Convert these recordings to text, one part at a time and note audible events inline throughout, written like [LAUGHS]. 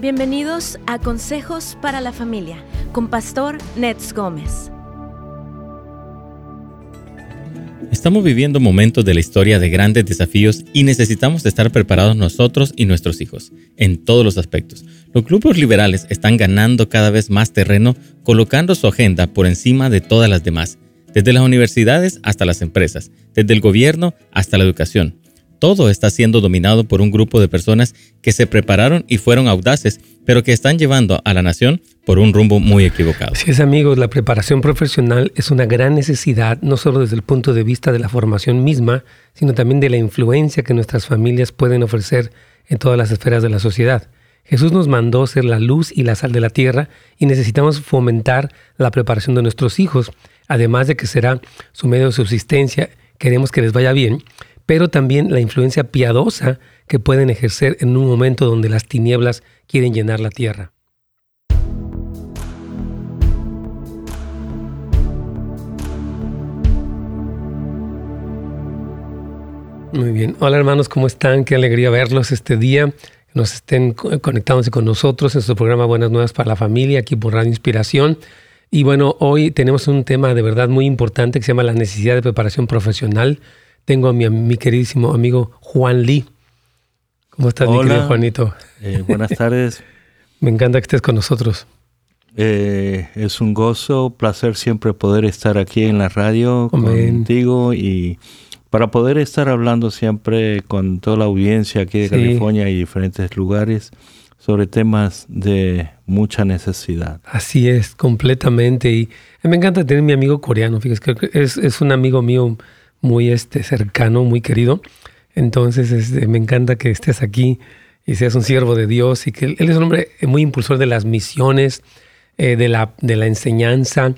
Bienvenidos a Consejos para la Familia con Pastor Nets Gómez. Estamos viviendo momentos de la historia de grandes desafíos y necesitamos estar preparados nosotros y nuestros hijos, en todos los aspectos. Los grupos liberales están ganando cada vez más terreno, colocando su agenda por encima de todas las demás, desde las universidades hasta las empresas, desde el gobierno hasta la educación todo está siendo dominado por un grupo de personas que se prepararon y fueron audaces, pero que están llevando a la nación por un rumbo muy equivocado. Sí, es amigos, la preparación profesional es una gran necesidad, no solo desde el punto de vista de la formación misma, sino también de la influencia que nuestras familias pueden ofrecer en todas las esferas de la sociedad. Jesús nos mandó ser la luz y la sal de la tierra y necesitamos fomentar la preparación de nuestros hijos, además de que será su medio de subsistencia, queremos que les vaya bien, pero también la influencia piadosa que pueden ejercer en un momento donde las tinieblas quieren llenar la tierra. Muy bien. Hola hermanos, ¿cómo están? Qué alegría verlos este día. Nos estén conectándose con nosotros en su programa Buenas Nuevas para la Familia, aquí por Radio Inspiración. Y bueno, hoy tenemos un tema de verdad muy importante que se llama la necesidad de preparación profesional tengo a mi, queridísimo amigo Juan Lee. ¿Cómo estás, mi querido Juanito? Eh, buenas tardes. [LAUGHS] Me encanta que estés con nosotros. Eh, es un gozo, placer siempre poder estar aquí en la radio contigo y para poder estar hablando siempre con toda la audiencia aquí de California y diferentes lugares sobre temas de mucha necesidad. Así es, completamente. Y me encanta tener mi amigo coreano, fíjate, que es, es un amigo mío muy este, cercano, muy querido. Entonces este, me encanta que estés aquí y seas un siervo de Dios y que él, es un hombre muy impulsor de las misiones, eh, de, la, de la enseñanza,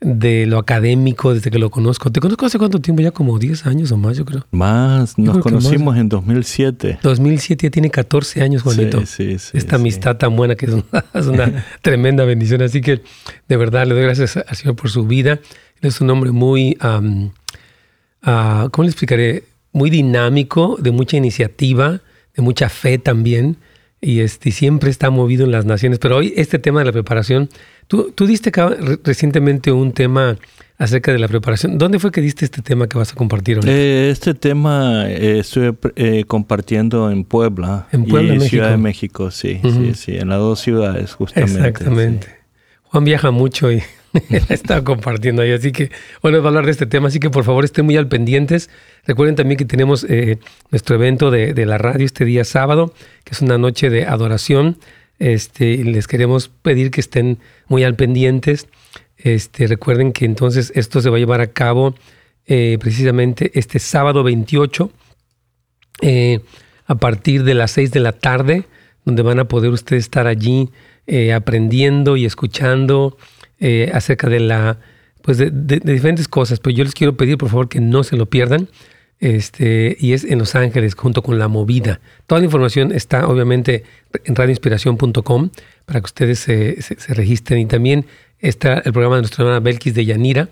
de lo académico, desde que lo conozco. ¿Te conozco hace cuánto tiempo? Ya como 10 años o más, yo creo. Más, nos conocimos en 2007. 2007 ya tiene 14 años, Juanito. Sí, sí, sí. Esta amistad tan buena que es una, [LAUGHS] [LAUGHS] tremenda bendición. Así que de verdad le doy gracias al Señor por su vida. Él es un hombre muy... Ah, ¿cómo le explicaré? Muy dinámico, de mucha iniciativa, de mucha fe también, y este, siempre está movido en las naciones. Pero hoy este tema de la preparación, tú, tú diste recientemente un tema acerca de la preparación. ¿Dónde fue que diste este tema que vas a compartir hoy? Eh, este tema eh, estuve eh, compartiendo en Puebla. En Puebla, y México. Ciudad de México, sí, sí, sí, en las dos ciudades justamente. Exactamente. Juan viaja mucho y [LAUGHS] está compartiendo ahí. Así que, bueno, va a hablar de este tema. Así que, por favor, estén muy al pendientes. Recuerden también que tenemos eh, nuestro evento de, la radio este día sábado, que es una noche de adoración. Este, les queremos pedir que estén muy al pendientes. Este, recuerden que entonces esto se va a llevar a cabo eh, precisamente este sábado 28 eh, a partir de las 6 de la tarde, donde van a poder ustedes estar allí aprendiendo y escuchando eh, acerca de la pues de, diferentes cosas, pero yo les quiero pedir por favor que no se lo pierdan. Este, y es en Los Ángeles junto con La Movida. Toda la información está obviamente en radioinspiración.com para que ustedes se, registren. Y también está el programa de nuestra hermana Belkis de Yanira,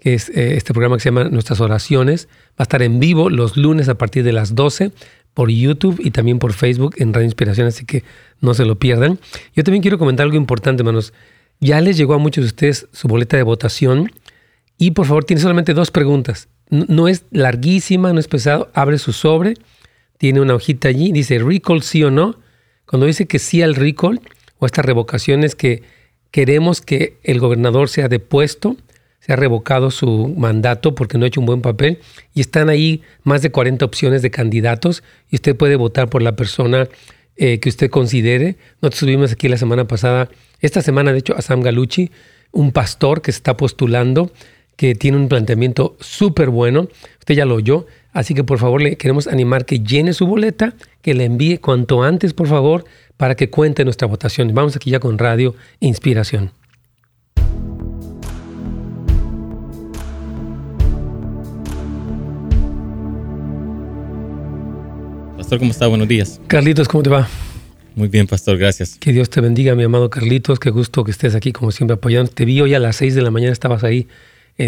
que es eh, este programa que se llama Nuestras Oraciones. Va a estar en vivo los lunes a partir de las 12 por YouTube y también por Facebook en Radio Inspiración, así que no se lo pierdan. Yo también quiero comentar algo importante, hermanos. Ya les llegó a muchos de ustedes su boleta de votación y por favor tiene solamente dos preguntas. No, es larguísima, no es pesado. Abre su sobre, tiene una hojita allí, dice recall sí o no. Cuando dice que sí al recall o esta revocación es que queremos que el gobernador sea depuesto, se ha revocado su mandato porque no ha hecho un buen papel y están ahí más de 40 opciones de candidatos y usted puede votar por la persona eh, que usted considere. Nosotros subimos aquí la semana pasada esta semana, de hecho, a Sam Galucci, un pastor que se está postulando, que tiene un planteamiento súper bueno. Usted ya lo oyó. Así que por favor le queremos animar que llene su boleta, que le envíe cuanto antes, por favor, para que cuente nuestra votación. Vamos aquí ya con Radio Inspiración. Pastor, ¿cómo está? Buenos días. Carlitos, ¿cómo te va? Muy bien, pastor, gracias. Que Dios te bendiga, mi amado Carlitos. Qué gusto que estés aquí, como siempre, apoyando. Te vi hoy a las 6 de la mañana, estabas ahí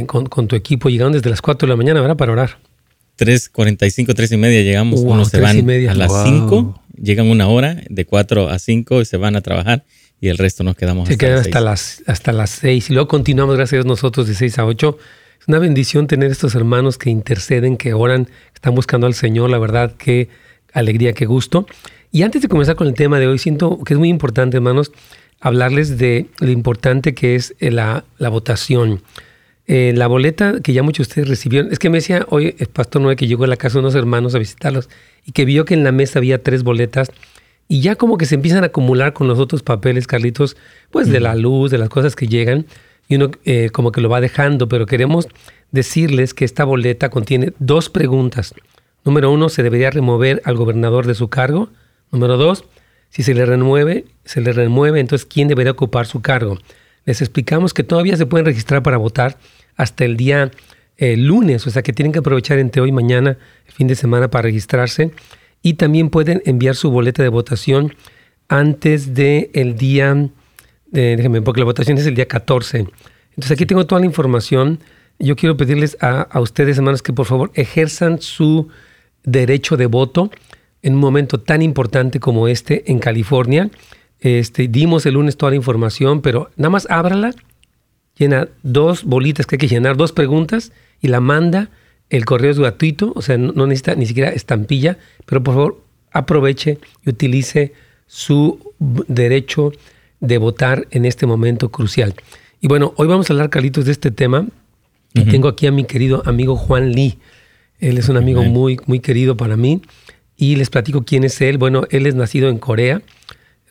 con, tu equipo. Llegaron desde las 4 de la mañana, ¿verdad? Para orar. 3.45, 3 y media llegamos. Unos se van a las 5 llegan una hora, de 4 a 5 y se van a trabajar y el resto nos quedamos se quedan hasta las, hasta las 6 y luego continuamos, gracias a Dios, nosotros de 6 a 8. Es una bendición tener estos hermanos que interceden, que oran, están buscando al Señor, la verdad, qué alegría, qué gusto. Y antes de comenzar con el tema de hoy, siento que es muy importante, hermanos, hablarles de lo importante que es eh, la, la votación. Eh, la boleta que ya muchos de ustedes recibieron, es que me decía hoy el pastor Noé que llegó a la casa de unos hermanos a visitarlos y que vio que en la mesa había tres boletas y ya como que se empiezan a acumular con los otros papeles, Carlitos, pues de la luz, de las cosas que llegan y uno eh, como que lo va dejando, pero queremos decirles que esta boleta contiene dos preguntas. Número uno, ¿se debería remover al gobernador de su cargo? Número dos, si se le remueve, se le remueve, entonces ¿quién debería ocupar su cargo? Les explicamos que todavía se pueden registrar para votar hasta el día eh, lunes, o sea que tienen que aprovechar entre hoy y mañana, el fin de semana, para registrarse. Y también pueden enviar su boleta de votación antes del el día, déjenme, porque la votación es el día 14. Entonces aquí tengo toda la información. Yo quiero pedirles a, a ustedes, hermanos, que por favor ejerzan su derecho de voto en un momento tan importante como este en California. Este, dimos el lunes toda la información, pero nada más ábrala llena dos bolitas que hay que llenar, dos preguntas y la manda. El correo es gratuito, o sea, no, necesita ni siquiera estampilla, pero por favor aproveche y utilice su derecho de votar en este momento crucial. Y bueno, hoy vamos a hablar, Carlitos, de este tema. Y tengo aquí a mi querido amigo Juan Lee. Él es un amigo muy, muy querido para mí. Y les platico quién es él. Bueno, él es nacido en Corea.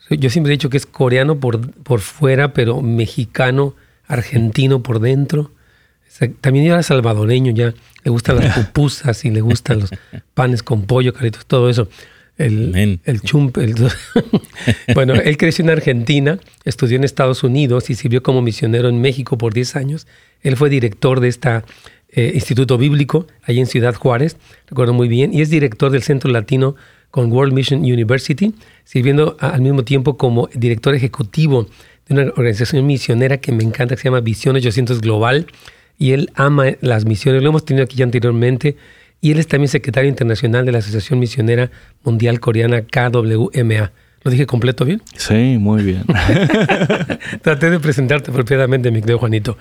Yo siempre he dicho que es coreano por, por fuera, pero mexicano argentino por dentro. También era salvadoreño, ya le gustan las [LAUGHS] pupusas y le gustan los panes con pollo, caritos, todo eso. El, el chump. [LAUGHS] bueno, él creció en Argentina, estudió en Estados Unidos y sirvió como misionero en México por 10 años. Él fue director de este Instituto Bíblico, ahí en Ciudad Juárez, recuerdo muy bien, y es director del Centro Latino con World Mission University, sirviendo al mismo tiempo como director ejecutivo de una organización misionera que me encanta, que se llama Visión 800 Global, y él ama las misiones, lo hemos tenido aquí ya anteriormente, y él es también secretario internacional de la Asociación Misionera Mundial Coreana KWMA. ¿Lo dije completo bien? Sí, muy bien. [LAUGHS] Traté de presentarte propiamente, mi querido Juanito.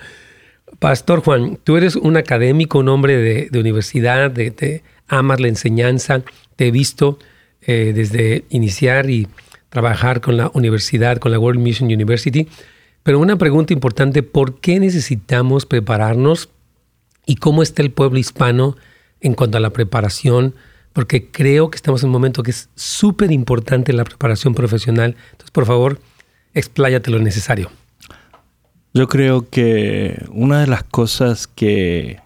Pastor Juan, tú eres un académico, un hombre de, universidad, de, amas la enseñanza, te he visto eh, desde iniciar y trabajar con la universidad, con la World Mission University. Pero una pregunta importante, ¿por qué necesitamos prepararnos y cómo está el pueblo hispano en cuanto a la preparación? Porque creo que estamos en un momento que es súper importante la preparación profesional. Entonces, por favor, expláyate lo necesario. Yo creo que una de las cosas que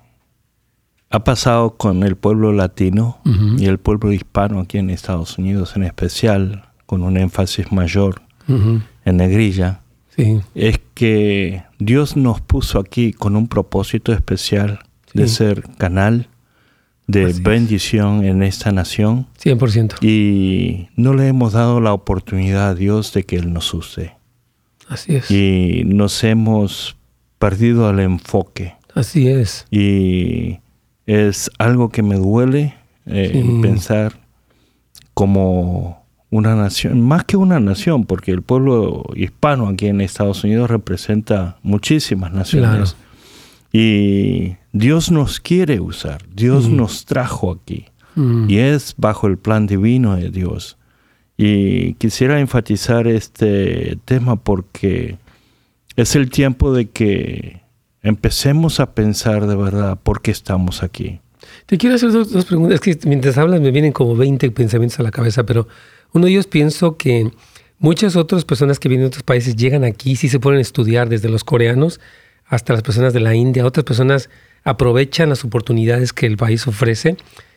ha pasado con el pueblo latino y el pueblo hispano aquí en Estados Unidos en especial con un énfasis mayor en negrilla, es que Dios nos puso aquí con un propósito especial de ser canal de bendición en esta nación. 100%. Y no le hemos dado la oportunidad a Dios de que Él nos use. Así es. Y nos hemos perdido el enfoque. Así es. Y es algo que me duele eh, pensar como una nación, más que una nación, porque el pueblo hispano aquí en Estados Unidos representa muchísimas naciones. Y Dios nos quiere usar, Dios nos trajo aquí. Y es bajo el plan divino de Dios. Y quisiera enfatizar este tema porque es el tiempo de que empecemos a pensar de verdad por qué estamos aquí. Te quiero hacer dos, preguntas. Es que mientras hablas me vienen como 20 pensamientos a la cabeza, pero uno de ellos pienso que muchas otras personas que vienen de otros países llegan aquí, sí se pueden estudiar desde los coreanos hasta las personas de la India. Otras personas aprovechan las oportunidades que el país ofrece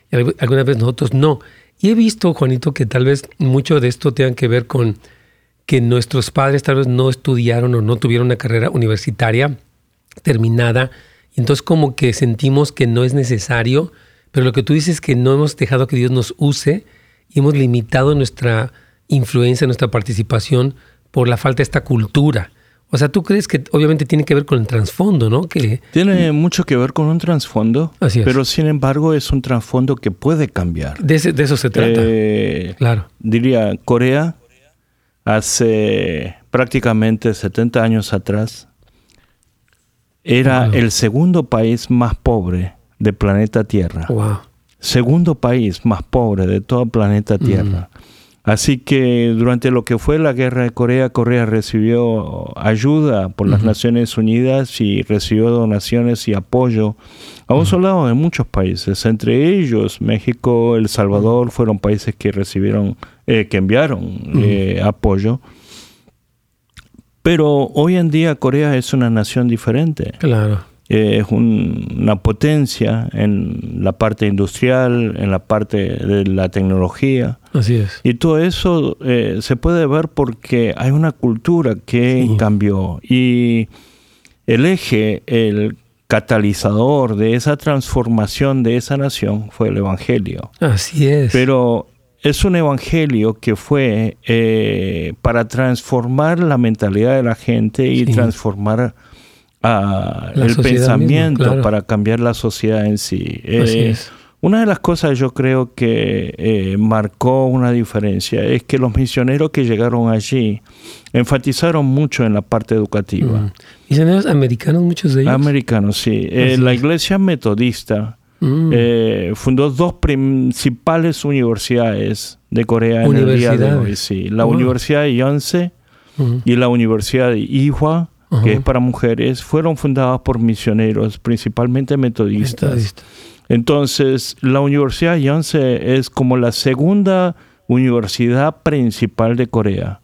y algunas veces nosotros no. Y he visto, Juanito, que tal vez mucho de esto tenga que ver con que nuestros padres tal vez no estudiaron o no tuvieron una carrera universitaria terminada. Entonces como que sentimos que no es necesario, pero lo que tú dices es que no hemos dejado que Dios nos use y hemos limitado nuestra influencia, nuestra participación por la falta de esta cultura. O sea, tú crees que obviamente tiene que ver con el trasfondo, ¿no? Que, tiene mucho que ver con un trasfondo, pero sin embargo es un trasfondo que puede cambiar. De, eso se trata. Eh, claro. Diría, Corea hace prácticamente 70 años atrás era el segundo país más pobre del planeta Tierra. Wow. Segundo país más pobre de todo el planeta Tierra. Así que durante lo que fue la guerra de Corea, Corea recibió ayuda por las Naciones Unidas y recibió donaciones y apoyo a un soldado de muchos países, entre ellos México, El Salvador, fueron países que recibieron, eh, que enviaron eh, apoyo. Pero hoy en día Corea es una nación diferente. Claro es una potencia en la parte industrial, en la parte de la tecnología. Así es. Y todo eso eh, se puede ver porque hay una cultura que cambió y el eje, el catalizador de esa transformación de esa nación fue el Evangelio. Así es. Pero es un evangelio que fue eh, para transformar la mentalidad de la gente y transformar el pensamiento para cambiar la sociedad en sí. Eh, una de las cosas yo creo que eh, marcó una diferencia es que los misioneros que llegaron allí enfatizaron mucho en la parte educativa. Mm. ¿Misioneros americanos muchos de ellos? Americanos, sí. Eh, la iglesia metodista mm. fundó dos principales universidades de Corea en el día de hoy. Sí. La Universidad de Yonsei mm. y la Universidad de Ihua que es para mujeres, fueron fundadas por misioneros, principalmente metodistas. Entonces, la Universidad Yonsei es como la segunda universidad principal de Corea.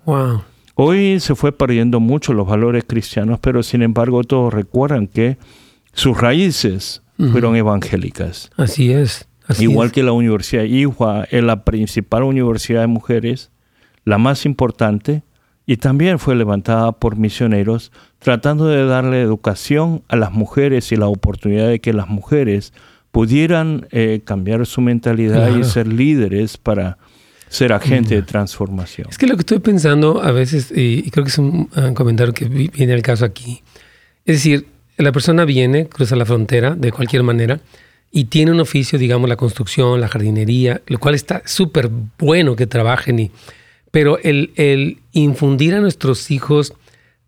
Hoy se fue perdiendo mucho los valores cristianos, pero sin embargo todos recuerdan que sus raíces fueron evangélicas. Así es. Igual que la Universidad Ihua es la principal universidad de mujeres, la más importante, y también fue levantada por misioneros tratando de darle educación a las mujeres y la oportunidad de que las mujeres pudieran eh, cambiar su mentalidad y ser líderes para ser agentes de transformación. Es que lo que estoy pensando a veces, y, creo que es un, comentario que viene al caso aquí, es decir, la persona viene, cruza la frontera de cualquier manera y tiene un oficio, digamos, la construcción, la jardinería, lo cual está súper bueno que trabajen y pero el, infundir a nuestros hijos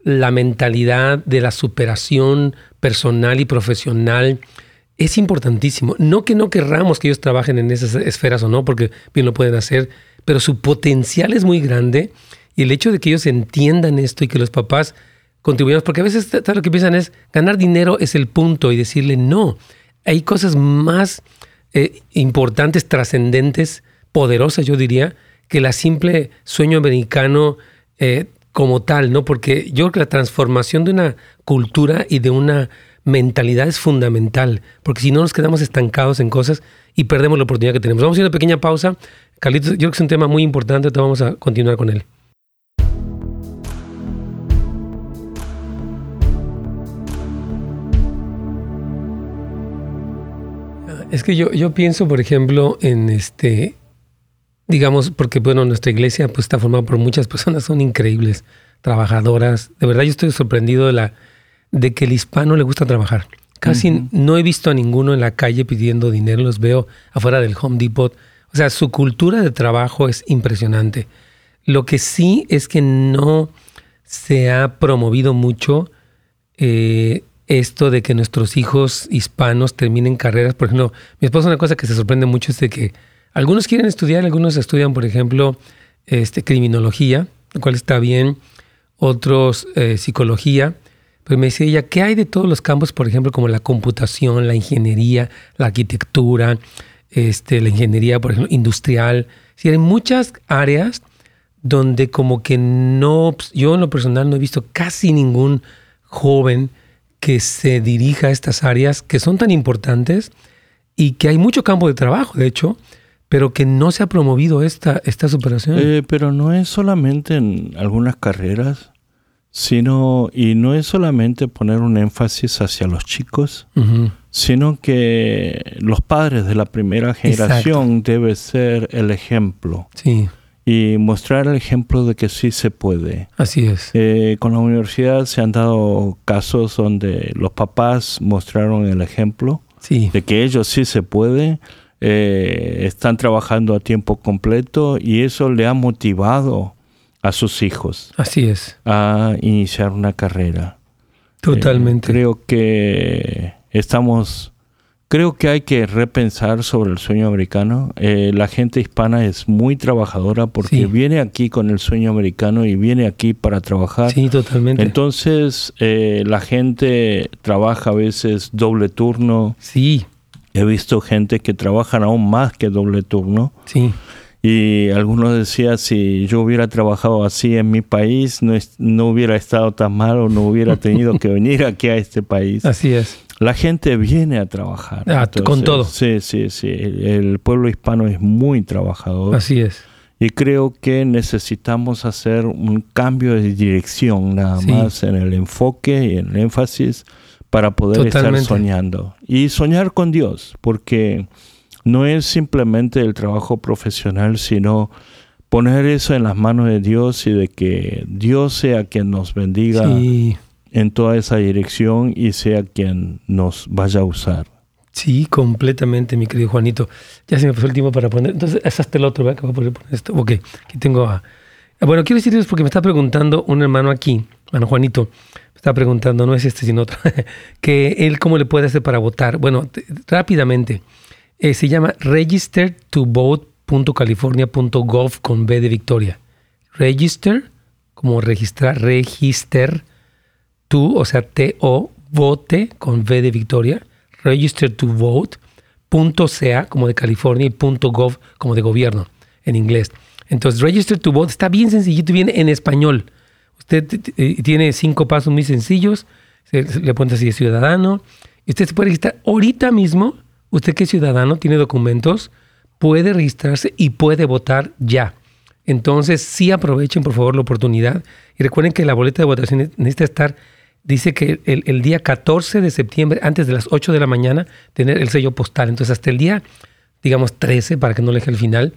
la mentalidad de la superación personal y profesional es importantísimo. No que no querramos que ellos trabajen en esas esferas o no, porque bien lo pueden hacer, pero su potencial es muy grande y el hecho de que ellos entiendan esto y que los papás contribuyamos, porque a veces lo que piensan es ganar dinero es el punto y decirle no, hay cosas más eh, importantes, trascendentes, poderosas, yo diría, que la simple sueño americano eh, como tal, ¿no? Porque yo creo que la transformación de una cultura y de una mentalidad es fundamental, porque si no nos quedamos estancados en cosas y perdemos la oportunidad que tenemos. Vamos a hacer una pequeña pausa. Carlitos, yo creo que es un tema muy importante, entonces vamos a continuar con él. Es que yo, yo pienso, por ejemplo, en este digamos, porque bueno, nuestra iglesia pues está formada por muchas personas, son increíbles, trabajadoras. De verdad yo estoy sorprendido de, la, de que el hispano le gusta trabajar. Casi no he visto a ninguno en la calle pidiendo dinero, los veo afuera del Home Depot. O sea, su cultura de trabajo es impresionante. Lo que sí es que no se ha promovido mucho eh, esto de que nuestros hijos hispanos terminen carreras. Por ejemplo, mi esposa una cosa que se sorprende mucho es de que algunos quieren estudiar, algunos estudian, por ejemplo, este, criminología, lo cual está bien, otros eh, psicología. Pero me decía ella, ¿qué hay de todos los campos, por ejemplo, como la computación, la ingeniería, la arquitectura, este, la ingeniería, por ejemplo, industrial? Sí, hay muchas áreas donde como que no, pues, yo en lo personal no he visto casi ningún joven que se dirija a estas áreas que son tan importantes y que hay mucho campo de trabajo, de hecho, pero que no se ha promovido esta, esta superación. Eh, pero no es solamente en algunas carreras, sino, y no es solamente poner un énfasis hacia los chicos, sino que los padres de la primera generación deben ser el ejemplo. Sí. y mostrar el ejemplo de que sí se puede. Así es. Eh, con la universidad se han dado casos donde los papás mostraron el ejemplo de que ellos sí se puede, eh, están trabajando a tiempo completo y eso le ha motivado a sus hijos. Así es. A iniciar una carrera. Totalmente. Eh, creo que estamos Creo que hay que repensar sobre el sueño americano. Eh, la gente hispana es muy trabajadora porque viene aquí con el sueño americano y viene aquí para trabajar. Sí, totalmente. Entonces, eh, la gente trabaja a veces doble turno. Sí. He visto gente que trabaja aún más que doble turno. Sí. Y algunos decían, si yo hubiera trabajado así en mi país, no, no hubiera estado tan mal o no hubiera [LAUGHS] tenido que venir aquí a este país. Así es la gente viene a trabajar. Ah, con todo. Sí, sí, sí. El, pueblo hispano es muy trabajador. Así es. Y creo que necesitamos hacer un cambio de dirección nada más en el enfoque y en el énfasis para poder estar soñando. Y soñar con Dios, porque no es simplemente el trabajo profesional, sino poner eso en las manos de Dios y de que Dios sea quien nos bendiga sí en toda esa dirección y sea quien nos vaya a usar. Sí, completamente, mi querido Juanito. Ya se me pasó el tiempo para poner. Entonces, es hasta el otro, ¿verdad? Que voy a poner esto. Ok, aquí tengo a. Bueno, quiero decirles porque me está preguntando un hermano aquí, hermano Juanito, me está preguntando, no es este sino otro, [LAUGHS] que él cómo le puede hacer para votar. Bueno, rápidamente, eh, se llama registertovote.california.gov con B de Victoria. Register, como registrar, register tú, o sea, T-O, vote con V de Victoria, register to vote, como de California y punto .gov como de gobierno en inglés. Entonces, register to vote está bien sencillito viene en español. Usted eh, tiene cinco pasos muy sencillos, le pone así de ciudadano, usted se puede registrar ahorita mismo, usted que es ciudadano, tiene documentos, puede registrarse y puede votar ya. Entonces, sí aprovechen por favor la oportunidad y recuerden que la boleta de votación necesita estar dice que el, día 14 de septiembre, antes de las 8 de la mañana, tener el sello postal. Entonces, hasta el día, digamos, 13, para que no le deje el final,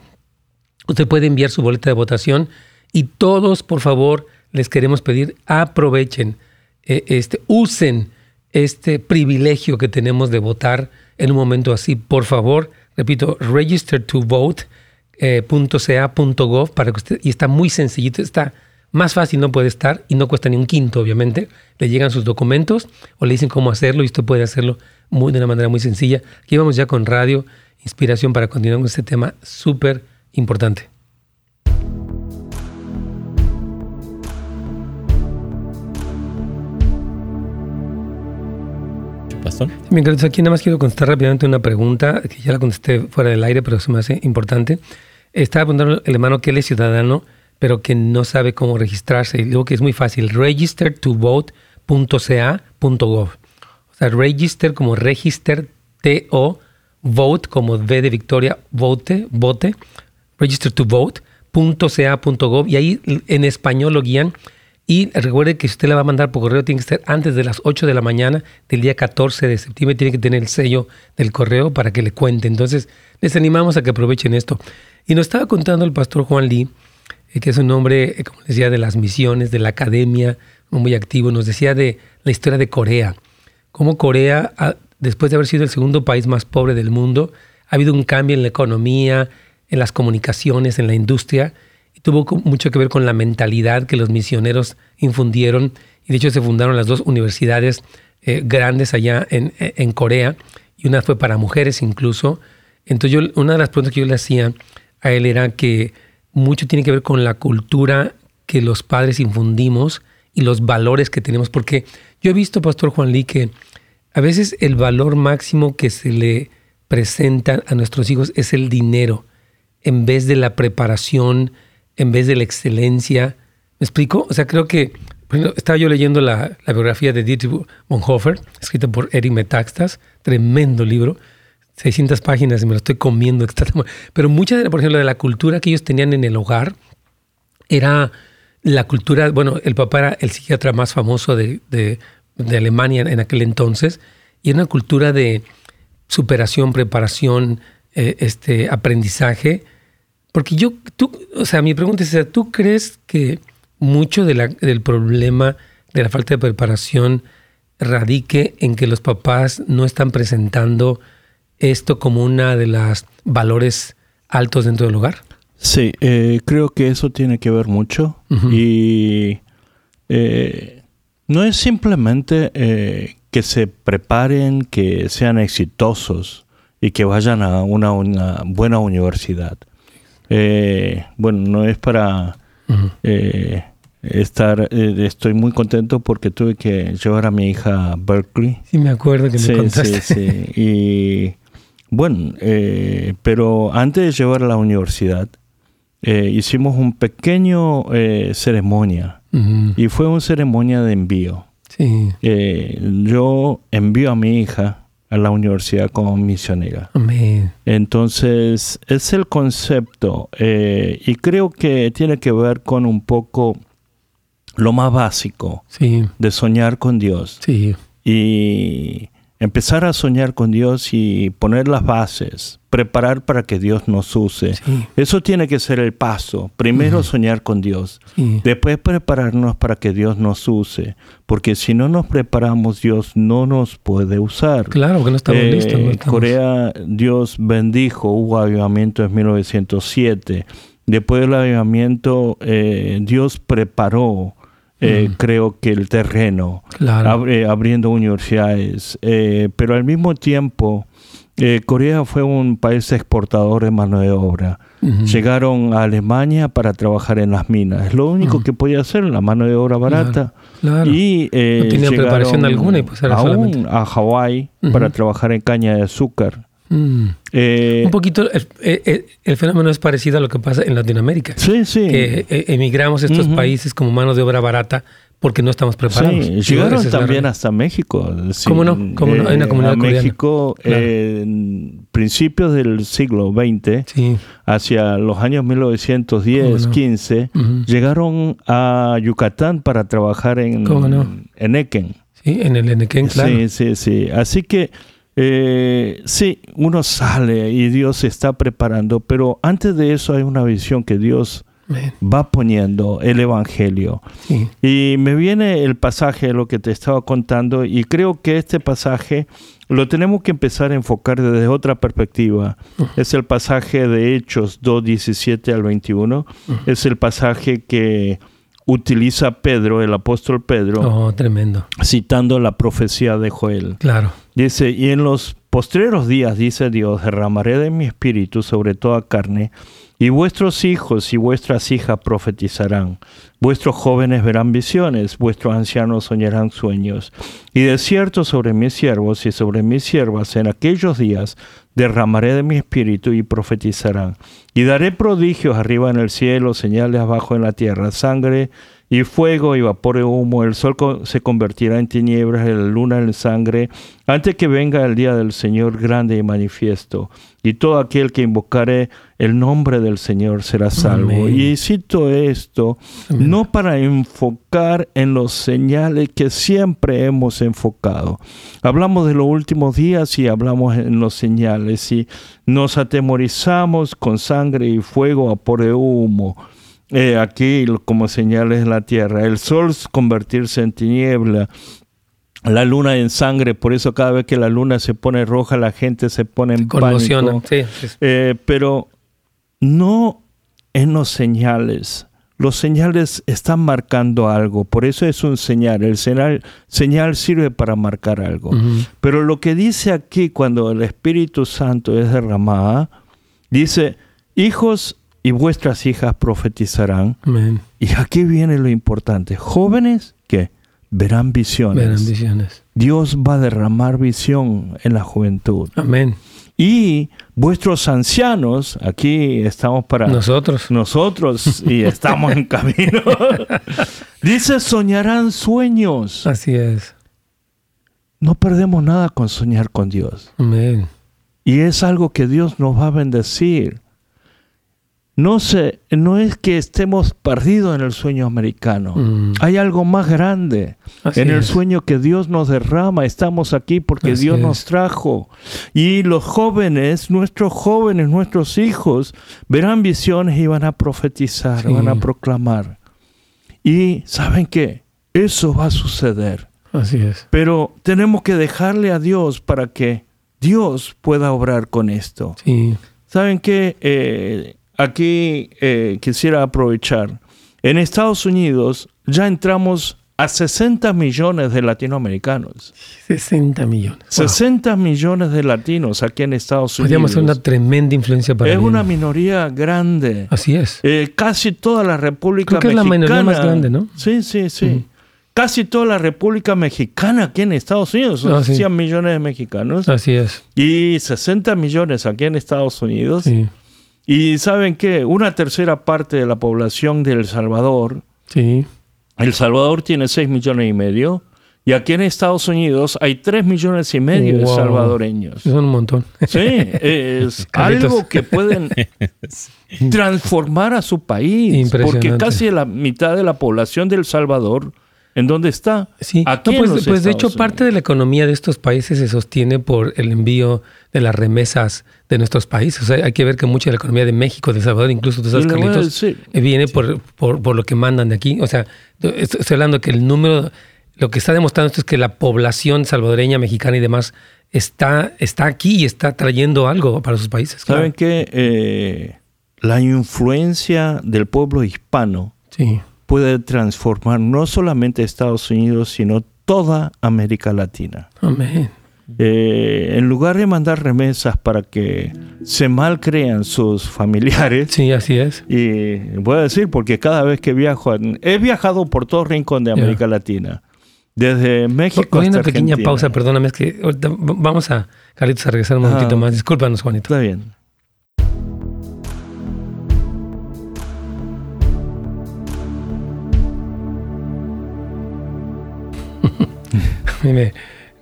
usted puede enviar su boleta de votación y todos, por favor, les queremos pedir, aprovechen, eh, este, usen este privilegio que tenemos de votar en un momento así. Por favor, repito, register to vote. Eh, para que usted, y está muy sencillito, está más fácil no puede estar y no cuesta ni un quinto, obviamente. Le llegan sus documentos o le dicen cómo hacerlo y usted puede hacerlo muy, de una manera muy sencilla. Aquí vamos ya con radio, inspiración para continuar con este tema súper importante. Pastor. Mientras aquí nada más quiero contestar rápidamente una pregunta que ya la contesté fuera del aire, pero se me hace importante. Estaba preguntando el hermano que él es ciudadano pero que no sabe cómo registrarse. Y digo que es muy fácil, registertovote.ca.gov. O sea, register como register, T-O, vote como V de Victoria, vote, vote, register to vote.ca.gov y ahí en español lo guían. Y recuerde que si usted la va a mandar por correo, tiene que ser antes de las 8 de la mañana del día 14 de septiembre. Tiene que tener el sello del correo para que le cuente. Entonces, les animamos a que aprovechen esto. Y nos estaba contando el pastor Juan Lee eh, que es un hombre, eh, como decía, de las misiones, de la academia, muy activo. Nos decía de la historia de Corea. Cómo Corea, después de haber sido el segundo país más pobre del mundo, ha habido un cambio en la economía, en las comunicaciones, en la industria. Y tuvo mucho que ver con la mentalidad que los misioneros infundieron. Y de hecho se fundaron las dos universidades eh, grandes allá en, en, Corea. Y una fue para mujeres incluso. Entonces una de las preguntas que yo le hacía a él era que mucho tiene que ver con la cultura que los padres infundimos y los valores que tenemos, porque yo he visto, Pastor Juan Lee, que a veces el valor máximo que se le presenta a nuestros hijos es el dinero, en vez de la preparación, en vez de la excelencia. ¿Me explico? O sea, creo que estaba yo leyendo la, biografía de Dietrich Bonhoeffer, escrita por Eric Metaxas, tremendo libro, 600 páginas y me lo estoy comiendo. [LAUGHS] Pero mucha, de, por ejemplo, de la cultura que ellos tenían en el hogar era la cultura, bueno, el papá era el psiquiatra más famoso de, de, Alemania en aquel entonces, y era una cultura de superación, preparación, eh, este, aprendizaje, Porque yo, tú, o sea, mi pregunta es, ¿tú crees que mucho de la, del problema de la falta de preparación radique en que los papás no están presentando esto como una de las valores altos dentro del hogar? Sí, eh, creo que eso tiene que ver mucho y eh, no es simplemente eh, que se preparen, que sean exitosos y que vayan a una, buena universidad. Bueno, no es para estar, estoy muy contento porque tuve que llevar a mi hija a Berkeley. Sí, me acuerdo que me contaste. Sí, sí. Y bueno, pero antes de llevar a la universidad, eh, hicimos un pequeño eh, ceremonia y fue una ceremonia de envío. Sí. Eh, yo envío a mi hija a la universidad como misionera. Amén. Entonces, es el concepto y creo que tiene que ver con un poco lo más básico sí. de soñar con Dios. Sí. Y empezar a soñar con Dios y poner las bases, preparar para que Dios nos use. Eso tiene que ser el paso. Primero soñar con Dios, después prepararnos para que Dios nos use, porque si no nos preparamos, Dios no nos puede usar. Claro que no estamos listos. En Corea, Dios bendijo, hubo avivamiento en 1907. Después del avivamiento, eh, Dios preparó eh, creo que el terreno, abriendo universidades, eh, pero al mismo tiempo eh, Corea fue un país exportador de mano de obra. Llegaron a Alemania para trabajar en las minas. Es lo único que podía hacer, la mano de obra barata. Y no tenían preparación alguna y pues era aún a Hawái para trabajar en caña de azúcar. Mm. Eh, un poquito, el, fenómeno es parecido a lo que pasa en Latinoamérica. Sí, sí. Que eh, emigramos a estos países como mano de obra barata porque no estamos preparados. Sí, llegaron también hasta México. ¿Cómo no? ¿Cómo no? Hay una comunidad a México en principios del siglo XX, hacia los años 1910, 15, llegaron a Yucatán para trabajar en, en Equen. Sí, en el Enequén, claro. Sí, sí, sí. Así que eh, sí, uno sale y Dios se está preparando, pero antes de eso hay una visión que Dios va poniendo, el Evangelio. Y me viene el pasaje de lo que te estaba contando y creo que este pasaje lo tenemos que empezar a enfocar desde otra perspectiva. Es el pasaje de Hechos 2, 17 al 21. Es el pasaje que utiliza Pedro, el apóstol Pedro. Oh, tremendo. Citando la profecía de Joel. Claro. Dice, y en los postreros días, dice Dios, derramaré de mi espíritu sobre toda carne, y vuestros hijos y vuestras hijas profetizarán, vuestros jóvenes verán visiones, vuestros ancianos soñarán sueños. Y de cierto sobre mis siervos y sobre mis siervas en aquellos días derramaré de mi espíritu y profetizarán. Y daré prodigios arriba en el cielo, señales abajo en la tierra, sangre y fuego y vapor de humo, el sol se convertirá en tinieblas, la luna en sangre, antes que venga el día del Señor grande y manifiesto. Y todo aquel que invocare el nombre del Señor será salvo. Y cito esto, no para enfocar en los señales que siempre hemos enfocado. Hablamos de los últimos días y hablamos en los señales y nos atemorizamos con sangre y fuego, vapor de humo eh, aquí como señales la tierra, el sol convertirse en tiniebla, la luna en sangre, por eso cada vez que la luna se pone roja la gente se pone en pánico. Eh, pero no en los señales. Los señales están marcando algo, por eso es un señal. El señal, señal sirve para marcar algo. Pero lo que dice aquí cuando el Espíritu Santo es derramado, dice, hijos y vuestras hijas profetizarán. Y aquí viene lo importante. Jóvenes que verán visiones. Verán visiones. Dios va a derramar visión en la juventud. Amén. Y vuestros ancianos, aquí estamos para nosotros. Nosotros y [LAUGHS] estamos en camino. Dice, soñarán sueños. Así es. No perdemos nada con soñar con Dios. Amén. Y es algo que Dios nos va a bendecir. No, se, no es que estemos perdidos en el sueño americano. Mm. Hay algo más grande. Así en el es. sueño que Dios nos derrama, estamos aquí porque Así Dios es. nos trajo. Y los jóvenes, nuestros jóvenes, nuestros hijos, verán visiones y van a profetizar, Sí. van a proclamar. Y ¿saben qué? Eso va a suceder. Así es. Pero tenemos que dejarle a Dios para que Dios pueda obrar con esto. Sí. ¿Saben qué? Eh, aquí eh, quisiera aprovechar. En Estados Unidos ya entramos a 60 millones de latinoamericanos. 60 millones. Wow. 60 millones de latinos aquí en Estados Podríamos ser Unidos. una tremenda influencia para Es una minoría grande. Así es. Eh, casi toda la República Creo que es la Mexicana. minoría más grande, ¿no? Sí, sí, sí. Casi toda la República Mexicana aquí en Estados Unidos. Son Ah, sí. 100 millones de mexicanos. Así es. Y 60 millones aquí en Estados Unidos. Sí. Y saben que una tercera parte de la población de El Salvador, Sí. El Salvador tiene 6 millones y medio, y aquí en Estados Unidos hay 3 millones y medio de Wow. salvadoreños. Son un montón. Sí, es [LAUGHS] algo que pueden [LAUGHS] transformar a su país, porque casi la mitad de la población de El Salvador, ¿en dónde está? Sí, Aquí No, en pues, los pues de hecho parte de la economía de estos países se sostiene por el envío de las remesas de nuestros países. O sea, hay que ver que mucha de la economía de México, de Salvador, incluso voy a Carlitos, viene por, por, por lo que mandan de aquí. O sea, estoy hablando que el número, lo que está demostrando esto es que la población salvadoreña, mexicana y demás está, está aquí y está trayendo algo para sus países. ¿Saben claro. qué? Eh, la influencia del pueblo hispano Sí, puede transformar no solamente Estados Unidos, sino toda América Latina. amén. Eh, en lugar de mandar remesas para que se mal crean sus familiares, Sí, así es. y voy a decir porque cada vez que viajo, he viajado por todo rincón de América Latina, desde México Voy hasta una pequeña Argentina. pausa, perdóname, es que vamos a, Carlitos, a regresar un Ah. momentito más. Discúlpanos, Juanito. Está bien. Y me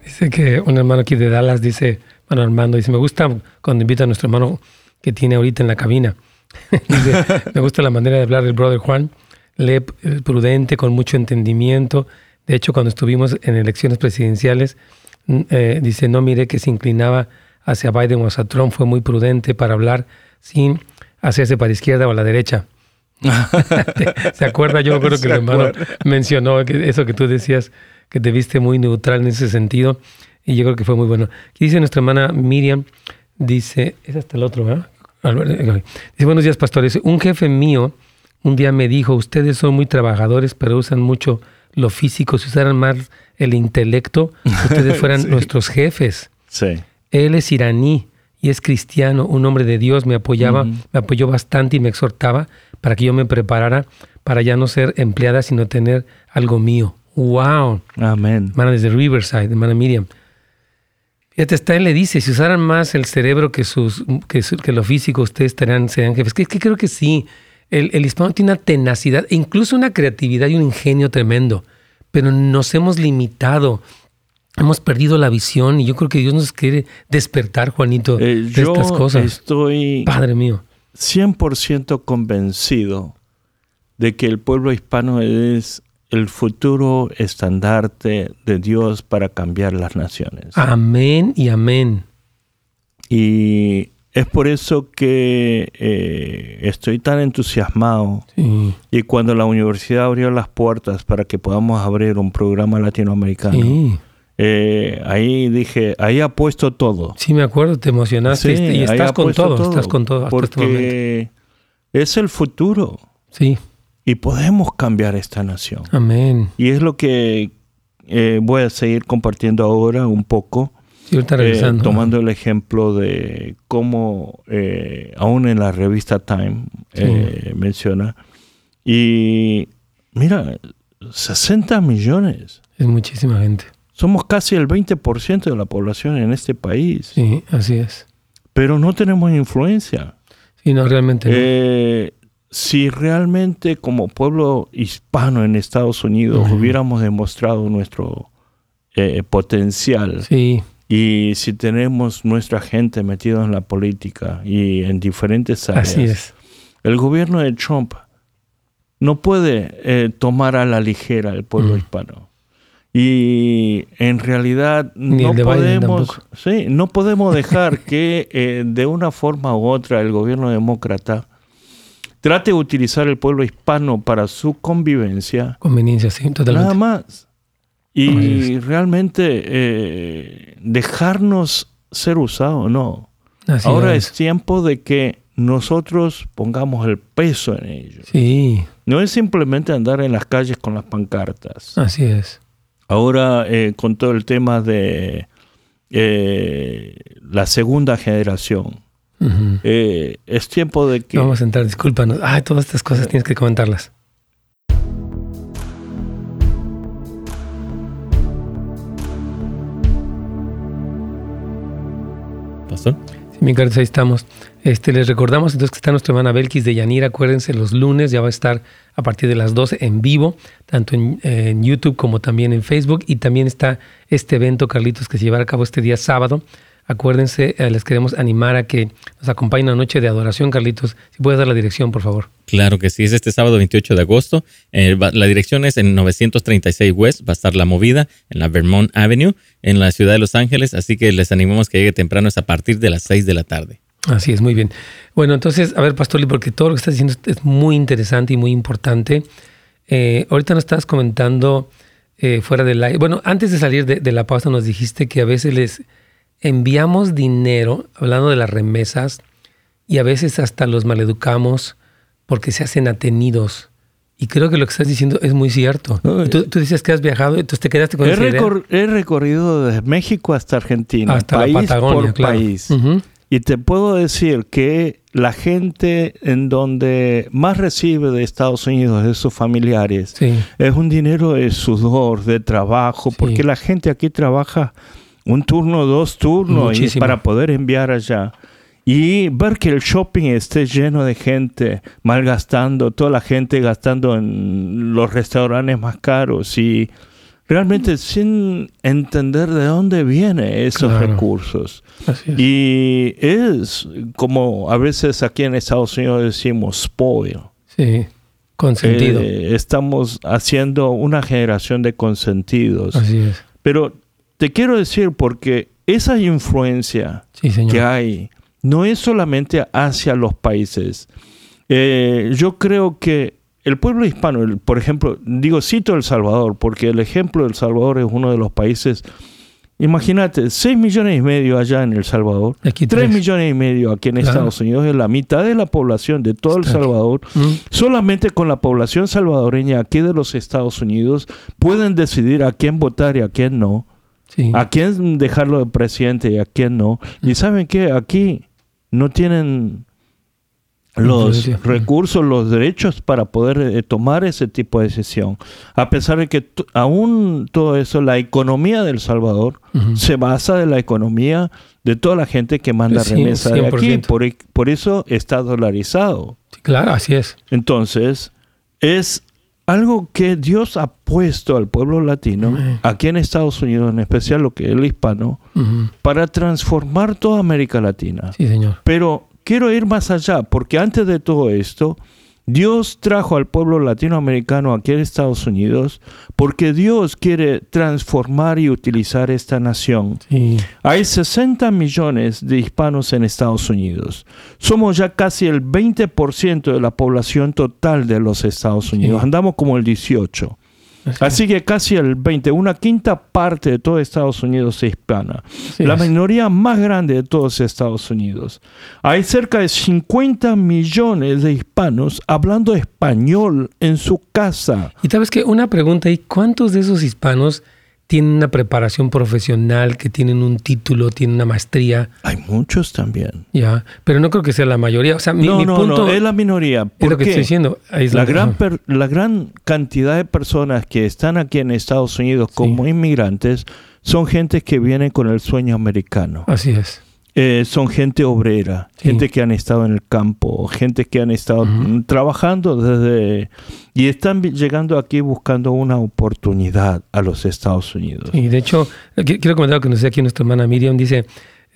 dice que un hermano aquí de Dallas dice, bueno, Armando, dice, me gusta cuando invita a nuestro hermano que tiene ahorita en la cabina. [LAUGHS] dice, me gusta la manera de hablar del brother Juan, lee eh, prudente, con mucho entendimiento. De hecho, cuando estuvimos en elecciones presidenciales, eh, dice, no mire que se inclinaba hacia Biden o hacia Trump, fue muy prudente para hablar sin hacerse para la izquierda o a la derecha. [LAUGHS] [LAUGHS] ¿Se acuerda? Yo creo que el hermano mencionó eso que tú decías, que te viste muy neutral en ese sentido, y yo creo que fue muy bueno. Aquí dice nuestra hermana Miriam, dice, es hasta el otro, ¿verdad? Eh, Dice, buenos días, pastores. Un jefe mío un día me dijo, ustedes son muy trabajadores, pero usan mucho lo físico. Si usaran más el intelecto, ustedes [LAUGHS] fueran Sí. nuestros jefes. Sí. Él es iraní y es cristiano, un hombre de Dios, me apoyaba, me apoyó bastante y me exhortaba para que yo me preparara para ya no ser empleada, sino tener algo mío. ¡Wow! Amén. Hermana desde Riverside, hermana Miriam. Fíjate, él le dice, si usaran más el cerebro que, sus, que, su- que lo físico, ustedes estarían, serían jefes. Que, que creo que sí. El, el hispano tiene una tenacidad, e incluso una creatividad y un ingenio tremendo, pero nos hemos limitado. Hemos perdido la visión y yo creo que Dios nos quiere despertar, Juanito, Eh, de yo estas cosas. estoy Padre mío. 100% convencido de que el pueblo hispano es el futuro estandarte de Dios para cambiar las naciones. Amén y amén. Y es por eso que eh, estoy tan entusiasmado. Sí, Y cuando la universidad abrió las puertas para que podamos abrir un programa latinoamericano, sí. eh, ahí dije, ahí apuesto todo. Sí, me acuerdo, te emocionaste Sí, y estás con todo, estás con todo hasta este. Porque es el futuro Sí, y podemos cambiar esta nación. amén. Y es lo que eh, voy a seguir compartiendo ahora un poco, eh, tomando el ejemplo de cómo eh, aún en la revista Time eh, menciona. Y mira, 60 millones. Es muchísima gente. Somos casi el 20% de la población en este país, Sí, así es. pero no tenemos influencia. Sí, no, realmente no. Si realmente como pueblo hispano en Estados Unidos hubiéramos demostrado nuestro eh, potencial Sí, y si tenemos nuestra gente metida en la política y en diferentes áreas, así es. el gobierno de Trump no puede eh, tomar a la ligera el pueblo hispano. Y en realidad no podemos, sí, no podemos dejar que eh, de una forma u otra el gobierno demócrata trate de utilizar el pueblo hispano para su convivencia. Conveniencia, sí, totalmente. Nada más. Y realmente eh, dejarnos ser usados, no. Ahora es. tiempo de que nosotros pongamos el peso en ello. Sí. No es simplemente andar en las calles con las pancartas. Así es. Ahora, eh, con todo el tema de eh, la segunda generación, eh, es tiempo de que... Vamos a entrar, discúlpanos. Ah, todas estas cosas tienes que comentarlas. Pastor. Sí, mi ahí estamos. Este, les recordamos entonces que está nuestra hermana Belkis de Yanira. Acuérdense, los lunes ya va a estar a partir de las 12 en vivo, tanto en, YouTube como también en Facebook. Y también está este evento, Carlitos, que se llevará a cabo este día sábado. Acuérdense, eh, les queremos animar a que nos acompañen una noche de adoración, Carlitos. Si puedes dar la dirección, por favor. Claro que sí, es este sábado 28 de agosto. Eh, la dirección es en 936 West, va a estar la movida en la Vermont Avenue, en la ciudad de Los Ángeles. Así que les animamos que llegue temprano, es a partir de las 6 de la tarde. Así es, muy bien. Bueno, entonces, a ver, Pastor, porque todo lo que estás diciendo es muy interesante y muy importante. Eh, ahorita nos estás comentando eh, fuera del aire. Bueno, antes de salir de, la pausa nos dijiste que a veces les enviamos dinero, hablando de las remesas, y a veces hasta los maleducamos porque se hacen atenidos. Y creo que lo que estás diciendo es muy cierto. tú, dices que has viajado, entonces te quedaste con he, he recorrido desde México hasta Argentina, hasta país la Patagonia, por país. Y te puedo decir que la gente en donde más recibe de Estados Unidos, de sus familiares, es un dinero de sudor, de trabajo, porque la gente aquí trabaja un turno, dos turnos para poder enviar allá. Y ver que el shopping esté lleno de gente malgastando, toda la gente gastando en los restaurantes más caros y realmente sin entender de dónde vienen esos recursos. Y es como a veces aquí en Estados Unidos decimos spoil. Sí, consentido. Eh, estamos haciendo una generación de consentidos. Así es. Pero te quiero decir porque esa influencia que hay no es solamente hacia los países. Eh, yo creo que el pueblo hispano, por ejemplo, digo, cito El Salvador, porque el ejemplo de El Salvador es uno de los países, imagínate, 6 millones y medio allá en El Salvador, aquí 3 millones y medio aquí en Estados Unidos, es la mitad de la población de todo El Salvador, mm. solamente con la población salvadoreña aquí de los Estados Unidos pueden decidir a quién votar y a quién no, a quién dejarlo de presidente y a quién no. Y saben qué, aquí no tienen los recursos, los derechos para poder eh, tomar ese tipo de decisión. A pesar de que aún todo eso, la economía del Salvador se basa en la economía de toda la gente que manda remesas de aquí. Por, por, eso está dolarizado. claro, así es. Entonces, es algo que Dios ha puesto al pueblo latino, aquí en Estados Unidos, en especial lo que es el hispano, para transformar toda América Latina. Sí, señor. Pero quiero ir más allá, porque antes de todo esto, Dios trajo al pueblo latinoamericano aquí en Estados Unidos porque Dios quiere transformar y utilizar esta nación. Hay 60 millones de hispanos en Estados Unidos. Somos ya casi el 20% de la población total de los Estados Unidos. Andamos como el 18%. Así que casi el 20, una quinta parte de todo Estados Unidos es hispana. la minoría más grande de todos Estados Unidos. Hay cerca de 50 millones de hispanos hablando español en su casa. Y sabes que una pregunta, ¿y cuántos de esos hispanos tienen una preparación profesional, que tienen un título, tienen una maestría. Hay muchos también. Ya, pero no creo que sea la mayoría. O sea, mi, no, no, punto no, es la minoría. Es lo que estoy diciendo. La, gran la gran cantidad de personas que están aquí en Estados Unidos como inmigrantes son gente que viene con el sueño americano. Así es. Eh, son gente obrera, gente que han estado en el campo, gente que han estado trabajando desde... y están llegando aquí buscando una oportunidad a los Estados Unidos. Y de hecho, quiero comentar que nos dice aquí nuestra hermana Miriam, dice,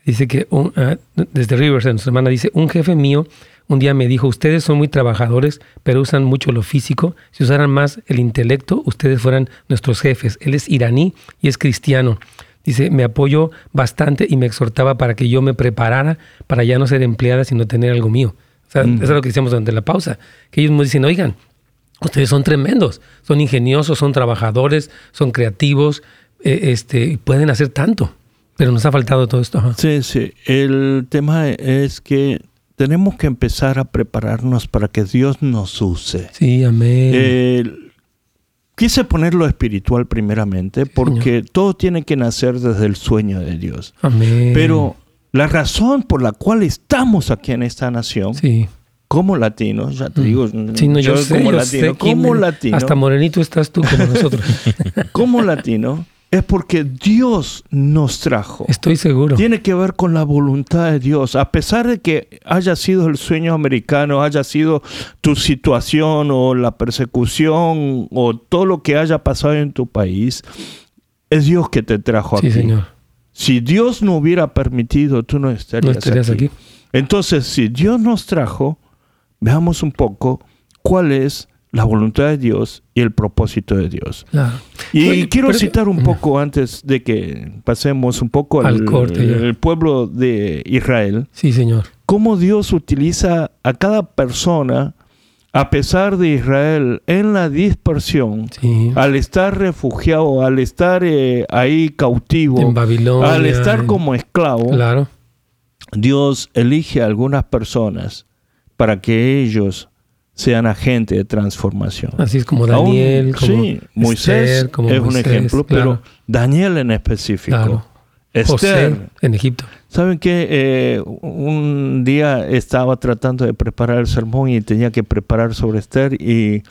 dice que ah, desde Rivers, nuestra hermana dice, un jefe mío un día me dijo, ustedes son muy trabajadores, pero usan mucho lo físico. Si usaran más el intelecto, ustedes fueran nuestros jefes. Él es iraní y es cristiano. Dice, me apoyó bastante y me exhortaba para que yo me preparara para ya no ser empleada, sino tener algo mío. O sea, Eso es lo que decíamos durante la pausa. Que ellos me dicen, oigan, ustedes son tremendos, son ingeniosos, son trabajadores, son creativos, eh, este, pueden hacer tanto. Pero nos ha faltado todo esto. Sí, sí. El tema es que tenemos que empezar a prepararnos para que Dios nos use. Sí, amén. Quise poner lo espiritual primeramente porque todo tiene que nacer desde el sueño de Dios. Amén. Pero la razón por la cual estamos aquí en esta nación, como latinos, ya te mm. digo, yo, como latino, como latino, hasta morenito estás tú como nosotros. [LAUGHS] como latino, es porque Dios nos trajo. Estoy seguro. Tiene que ver con la voluntad de Dios. A pesar de que haya sido el sueño americano, haya sido tu situación o la persecución o todo lo que haya pasado en tu país, es Dios que te trajo aquí. Sí, Señor. Si Dios no hubiera permitido, tú no estarías, aquí. Entonces, si Dios nos trajo, veamos un poco cuál es la voluntad de Dios y el propósito de Dios. Y quiero citar un poco antes de que pasemos un poco al, al pueblo de Israel. Sí, Señor. Cómo Dios utiliza a cada persona a pesar de Israel en la dispersión, al estar refugiado, al estar eh, ahí cautivo, en Babilonia, al estar como esclavo, claro. Dios elige a algunas personas para que ellos sean agentes de transformación. Así es como Daniel, como sí, Moisés es un ejemplo, pero Daniel en específico. Esther en Egipto. ¿Saben qué? Eh, un día estaba tratando de preparar el sermón y tenía que preparar sobre Esther y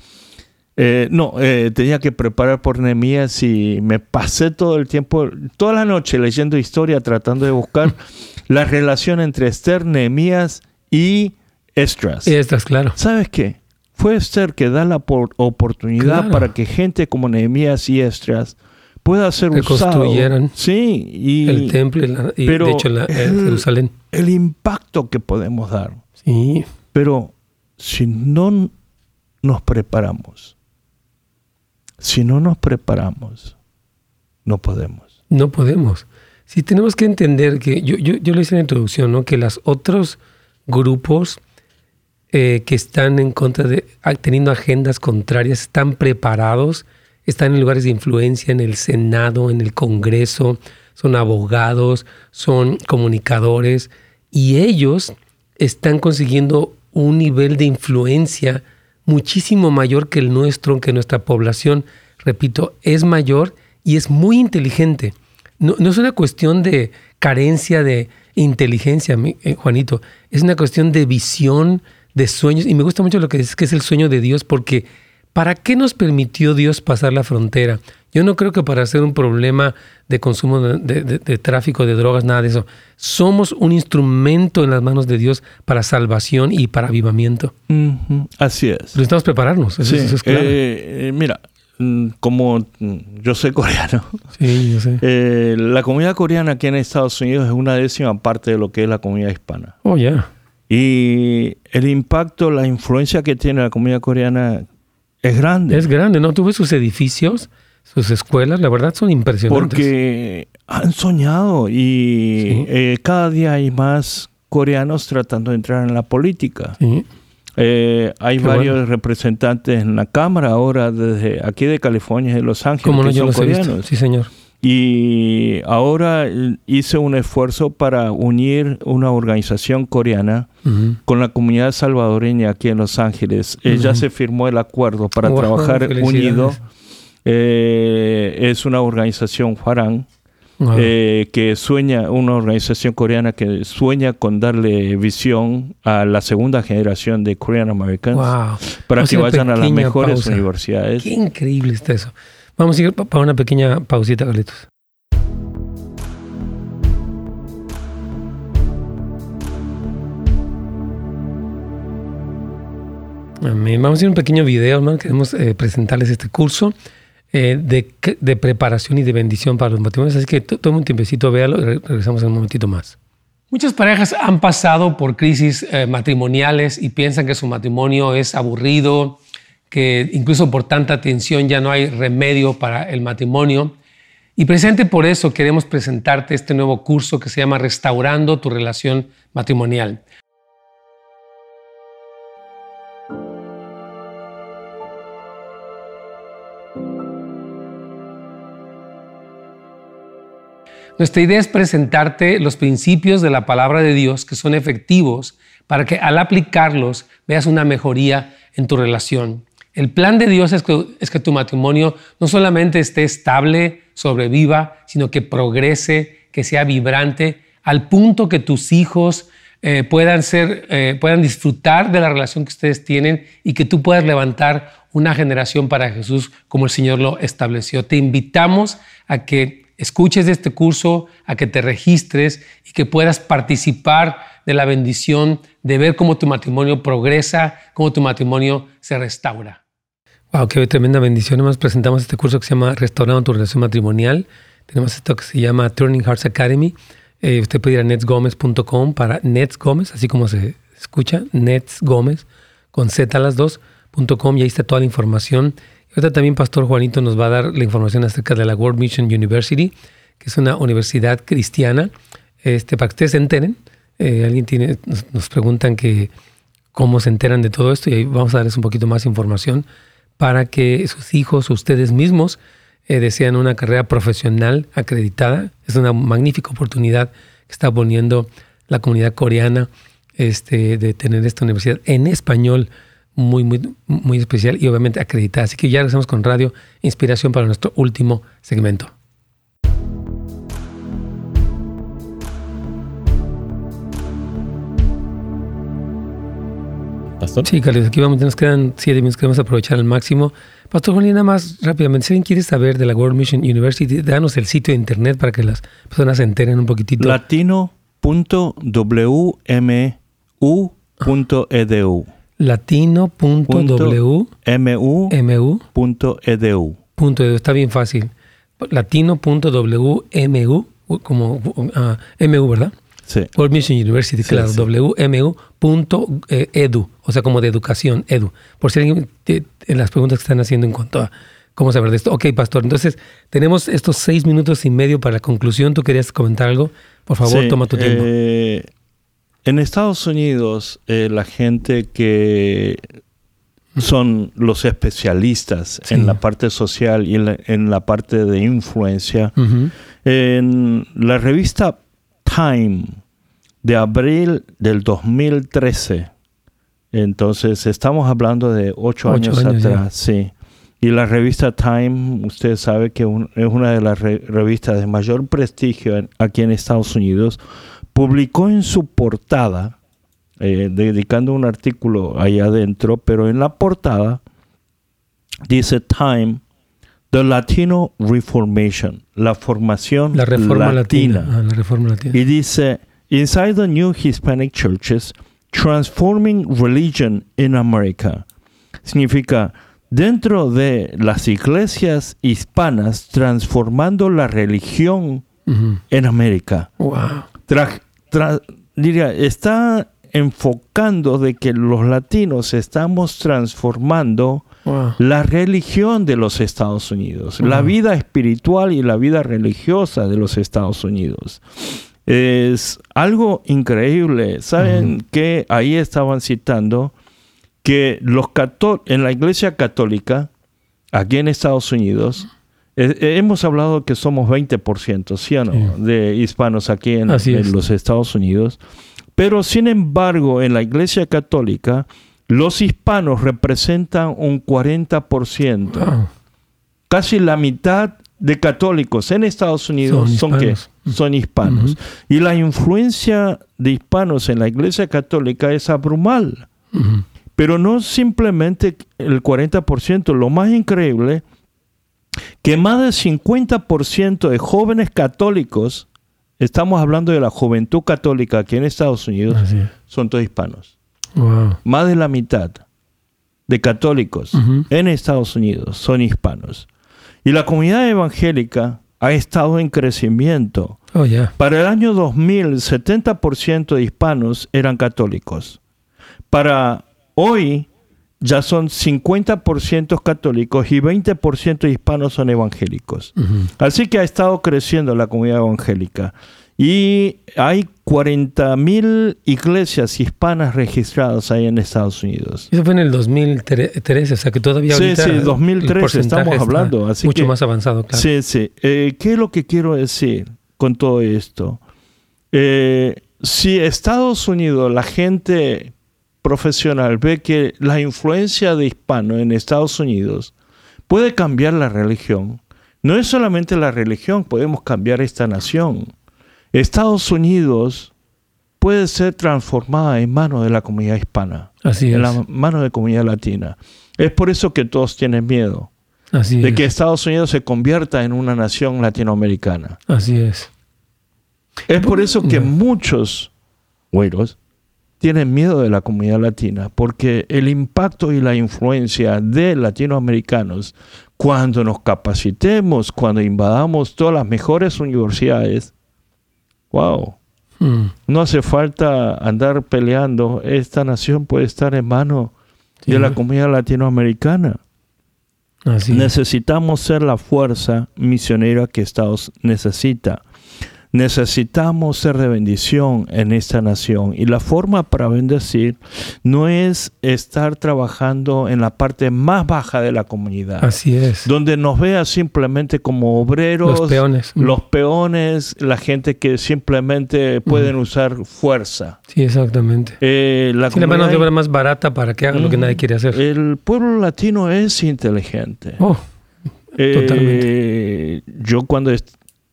eh, no, eh, tenía que preparar por Nehemías y me pasé todo el tiempo, toda la noche leyendo historia, tratando de buscar [LAUGHS] la relación entre Esther, Nehemías y Estras. Y Estras, claro. ¿Sabes qué? Fue Esther que da la oportunidad para que gente como Nehemías y Estras pueda ser que construyeran sí, y, el templo y, de hecho la, el, Jerusalén. El impacto que podemos dar. Sí. Pero si no nos preparamos, si no nos preparamos, no podemos. No podemos. Sí, tenemos que entender que, yo, yo, yo lo hice en la introducción, ¿no? que los otros grupos eh, que están en contra de, teniendo agendas contrarias, están preparados están en lugares de influencia en el Senado, en el Congreso, son abogados, son comunicadores y ellos están consiguiendo un nivel de influencia muchísimo mayor que el nuestro, que nuestra población, repito, es mayor y es muy inteligente. No, es una cuestión de carencia de inteligencia, eh, Juanito, es una cuestión de visión, de sueños, y me gusta mucho lo que es que es el sueño de Dios, porque ¿Para qué nos permitió Dios pasar la frontera? Yo no creo que para hacer un problema de consumo de, tráfico de drogas, nada de eso. Somos un instrumento en las manos de Dios para salvación y para avivamiento. Así es. Necesitamos prepararnos. Eso, es claro. Eh, eh, mira, mm, como mm, yo soy [LAUGHS] coreano, sí, yo sé. Eh, la comunidad coreana aquí en Estados Unidos es una décima parte de lo que es la comunidad hispana. Oh, ya. Y el impacto, la influencia que tiene la comunidad coreana es grande. Es grande, ¿no? Tuve sus edificios, sus escuelas, la verdad son impresionantes. Porque han soñado y eh, cada día hay más coreanos tratando de entrar en la política. Eh, hay varios representantes en la Cámara ahora, desde aquí de California y de Los Ángeles, que son coreanos. Sí, señor. Y ahora hice un esfuerzo para unir una organización coreana con la comunidad salvadoreña aquí en Los Ángeles. Eh, ya se firmó el acuerdo para trabajar unido. Eh, es una organización Farang. Eh, que sueña, una organización coreana que sueña con darle visión a la segunda generación de Korean Americans para que vayan a las mejores universidades. Qué increíble está eso. Vamos a ir para una pequeña pausita, Carlitos. Vamos a ir a un pequeño video, hermano. Queremos eh, presentarles este curso eh, de, preparación y de bendición para los matrimonios. Así que tome un tiempecito, véalo y regresamos en un momentito más. Muchas parejas han pasado por crisis eh, matrimoniales y piensan que su matrimonio es aburrido, que incluso por tanta tensión ya no hay remedio para el matrimonio. Y precisamente por eso queremos presentarte este nuevo curso que se llama Restaurando tu relación matrimonial. Nuestra idea es presentarte los principios de la palabra de Dios que son efectivos para que al aplicarlos veas una mejoría en tu relación. El plan de Dios es que, tu matrimonio no solamente esté estable, sobreviva, sino que progrese, que sea vibrante, al punto que tus hijos eh, puedan, ser, eh, puedan disfrutar de la relación que ustedes tienen y que tú puedas levantar una generación para Jesús como el Señor lo estableció. Te invitamos a que escuches este curso, a que te registres y que puedas participar de la bendición de ver cómo tu matrimonio progresa, cómo tu matrimonio se restaura. Wow, qué tremenda bendición. Además presentamos este curso que se llama Restaurando tu relación matrimonial. Tenemos esto que se llama Turning Hearts Academy. Eh, usted puede ir a netsgomez.com para Nets así como se escucha, Nets con Z a las dos, y ahí está toda la información Ahorita también Pastor Juanito nos va a dar la información acerca de la World Mission University, que es una universidad cristiana, este, para que ustedes se enteren. Eh, alguien tiene, nos, preguntan que cómo se enteran de todo esto y ahí vamos a darles un poquito más información para que sus hijos ustedes mismos eh, desean una carrera profesional acreditada. Es una magnífica oportunidad que está poniendo la comunidad coreana este, de tener esta universidad en español muy, muy, muy especial y obviamente acreditada. Así que ya regresamos con Radio Inspiración para nuestro último segmento. Pastor. Sí, Carlos, aquí vamos, nos quedan siete minutos que vamos a aprovechar al máximo. Pastor Juan, nada más rápidamente, si alguien quiere saber de la World Mission University, danos el sitio de internet para que las personas se enteren un poquitito. Latino.wmu.edu latino.wmu.edu. Está bien fácil. Latino.wmu, como uh, MU, ¿verdad? Sí. World Mission University, claro, wmu.edu, o sea, como de educación, edu. Por si alguien, en las preguntas que están haciendo en cuanto a cómo saber de esto. Ok, pastor, entonces tenemos estos seis minutos y medio para la conclusión. ¿Tú querías comentar algo? Por favor, toma tu tiempo. Eh, en Estados Unidos, eh, la gente que son los especialistas en la parte social y en la, parte de influencia, en la revista Time de abril del 2013, entonces estamos hablando de ocho, años, atrás, sí. Y la revista Time, usted sabe que es una de las revistas de mayor prestigio aquí en Estados Unidos publicó en su portada, eh, dedicando un artículo ahí adentro, pero en la portada dice Time, The Latino Reformation, la formación la reforma latina. Ah, la reforma latina. Y dice, Inside the New Hispanic Churches, Transforming Religion in America. Significa, dentro de las iglesias hispanas, transformando la religión en América. Wow diría, está enfocando de que los latinos estamos transformando la religión de los Estados Unidos, la vida espiritual y la vida religiosa de los Estados Unidos. Es algo increíble. ¿Saben que ahí estaban citando que los en la iglesia católica, aquí en Estados Unidos, eh, hemos hablado que somos 20%, ¿sí o no? De hispanos aquí en, los Estados Unidos. Pero sin embargo, en la Iglesia Católica, los hispanos representan un 40%. Casi la mitad de católicos en Estados Unidos son, hispanos. Son hispanos. Y la influencia de hispanos en la Iglesia Católica es abrumal. Pero no simplemente el 40%. Lo más increíble que más del 50% de jóvenes católicos, estamos hablando de la juventud católica aquí en Estados Unidos, son todos hispanos. Más de la mitad de católicos en Estados Unidos son hispanos. Y la comunidad evangélica ha estado en crecimiento. Oh. Para el año 2000, 70% de hispanos eran católicos. Para hoy, ya son 50% católicos y 20% hispanos son evangélicos. Así que ha estado creciendo la comunidad evangélica. Y hay 40.000 iglesias hispanas registradas ahí en Estados Unidos. Eso fue en el 2013, o sea que todavía Sí, sí, 2013 estamos hablando. Así mucho más avanzado, claro. Sí, sí. Eh, ¿Qué es lo que quiero decir con todo esto? Eh, si Estados Unidos, la gente profesional ve que la influencia de hispano en Estados Unidos puede cambiar la religión, no es solamente la religión, podemos cambiar esta nación. Estados Unidos puede ser transformada en manos de la comunidad hispana, Así en es. la mano de la comunidad latina. Es por eso que todos tienen miedo Así de es. que Estados Unidos se convierta en una nación latinoamericana. Así es. Es por eso que muchos güeros tienen miedo de la comunidad latina, porque el impacto y la influencia de latinoamericanos, cuando nos capacitemos, cuando invadamos todas las mejores universidades, wow, Mm, no hace falta andar peleando, esta nación puede estar en manos Sí. de la comunidad latinoamericana. Así. Necesitamos ser la fuerza misionera que Estados necesita. Necesitamos ser de bendición en esta nación. Y la forma para bendecir no es estar trabajando en la parte más baja de la comunidad, Así es. donde nos vea simplemente como obreros, Los peones. Los peones, la gente que simplemente pueden usar fuerza. Sí, exactamente. Eh, la Sí, la mano de obra más barata para que hagan lo que nadie quiere hacer. El pueblo latino es inteligente. Oh, Eh, yo cuando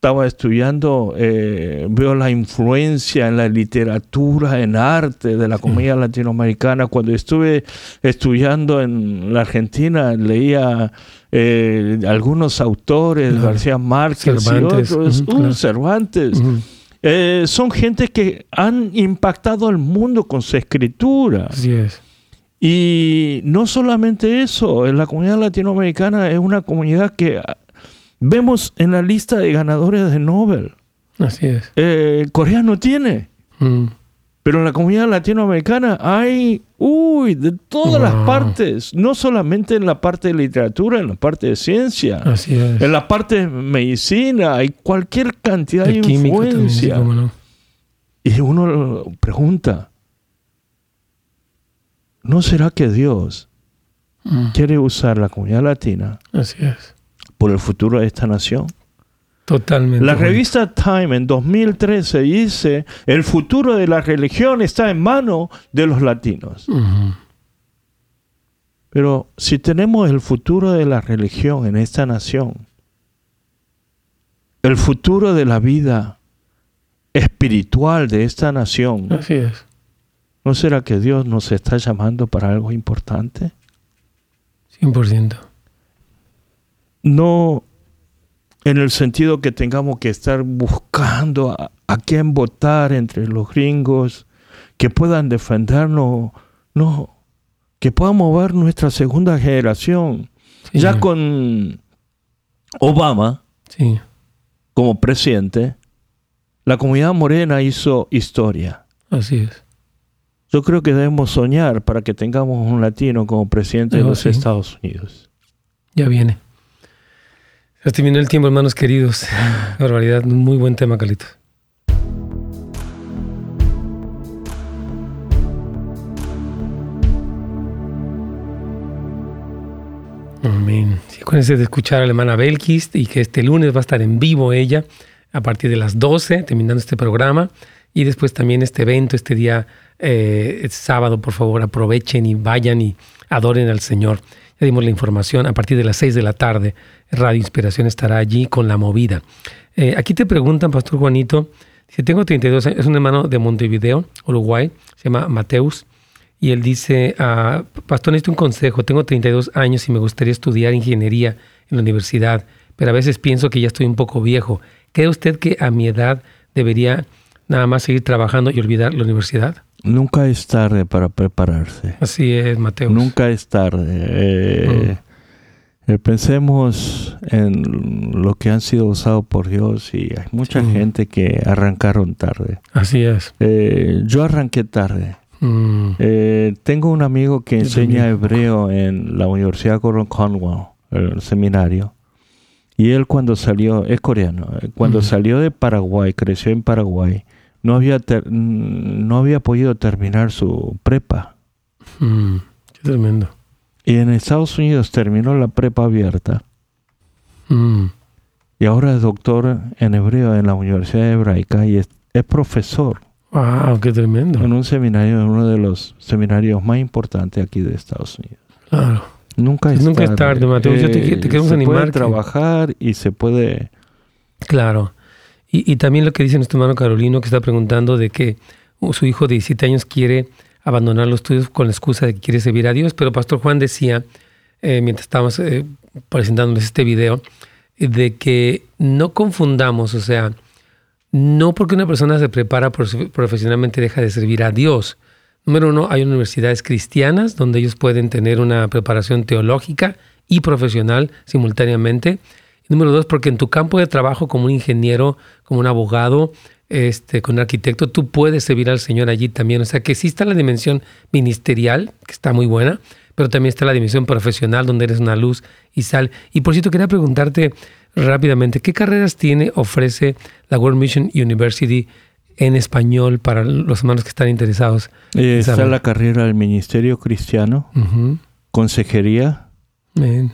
estaba estudiando eh, veo la influencia en la literatura, en arte de la comunidad latinoamericana. Cuando estuve estudiando en la Argentina leía eh, algunos autores, Claro. García Márquez Cervantes, y otros, uh, claro. Cervantes. ujú. Eh, son gente que han impactado al mundo con su escritura. así es. Y no solamente eso, la comunidad latinoamericana es una comunidad que vemos en la lista de ganadores de Nobel. Así es. Eh, Corea no tiene, Mm, pero en la comunidad latinoamericana hay, uy, de todas las Wow. partes, no solamente en la parte de literatura, en la parte de ciencia, Así es. en la parte de medicina, hay cualquier cantidad de, De también, influencia. cómo no. Y uno pregunta, ¿no será que Dios Mm, quiere usar la comunidad latina Así es. Por el futuro de esta nación? Totalmente. La revista Time en 2013 dice, el futuro de la religión está en manos de los latinos. Ujú. Pero si tenemos el futuro de la religión en esta nación, el futuro de la vida espiritual de esta nación, Así es. ¿no será que Dios nos está llamando para algo importante? 100%. No en el sentido que tengamos que estar buscando a, a quién votar entre los gringos que puedan defendernos, no, que podamos ver nuestra segunda generación. Sí. Ya con Obama Sí. como presidente, la comunidad morena hizo historia. Así es. Yo creo que debemos soñar para que tengamos un latino como presidente de los sí. Estados Unidos. Ya viene. Se terminó el tiempo, hermanos queridos. [LAUGHS] Barbaridad. Un muy buen tema, Carlitos. Amén. Sí, acuérdense de escuchar a la hermana Belkist y que este lunes va a estar en vivo ella a partir de las 12, terminando este programa. Y después también este evento, este día eh, es sábado, por favor, aprovechen y vayan y adoren al Señor. Ya dimos la información a partir de las 6 de la tarde. Radio Inspiración estará allí con la movida. Eh, aquí te preguntan, Pastor Juanito, si tengo 32 años, es un hermano de Montevideo, Uruguay, se llama Mateus, y él dice, ah, Pastor, necesito un consejo, tengo 32 años y me gustaría estudiar ingeniería en la universidad, pero a veces pienso que ya estoy un poco viejo. ¿Cree usted que a mi edad debería nada más seguir trabajando y olvidar la universidad? Nunca es tarde para prepararse. Así es, Mateus. Nunca es tarde. Eh, Eh, pensemos en lo que han sido usados por Dios y hay mucha gente que arrancaron tarde. Así es. Eh, yo arranqué tarde. Mm. Tengo un amigo que enseña hebreo en la Universidad Cornwall, el seminario. Y él cuando salió, es coreano, cuando salió de Paraguay, creció en Paraguay, no había, no había podido terminar su prepa. Mm, qué tremendo. Y en Estados Unidos terminó la prepa abierta. Mm. Y ahora es doctor en hebreo en la Universidad Hebraica y es, profesor. ¡Wow! ¡Qué tremendo! En un seminario, en uno de los seminarios más importantes aquí de Estados Unidos. Claro. Nunca es Nunca tarde. es tarde, Mateo. Yo te, te queremos se animar. Se puede trabajar y se puede... Claro. Y, también lo que dice nuestro hermano Carolino, que está preguntando de que su hijo de 17 años quiere abandonar los estudios con la excusa de que quiere servir a Dios. Pero Pastor Juan decía, eh, mientras estábamos eh, presentándoles este video, de que no confundamos, o sea, no porque una persona se prepara profesionalmente deja de servir a Dios. Número uno, hay universidades cristianas donde ellos pueden tener una preparación teológica y profesional simultáneamente. Número dos, porque en tu campo de trabajo como un ingeniero, como un abogado, este, con un arquitecto, tú puedes servir al Señor allí también. O sea que sí está la dimensión ministerial, que está muy buena, pero también está la dimensión profesional, donde eres una luz y sal. Y por cierto, quería preguntarte rápidamente, ¿qué carreras tiene, ofrece la World Mission University en español para los hermanos que están interesados? Eh, está la carrera del Ministerio Cristiano, Consejería,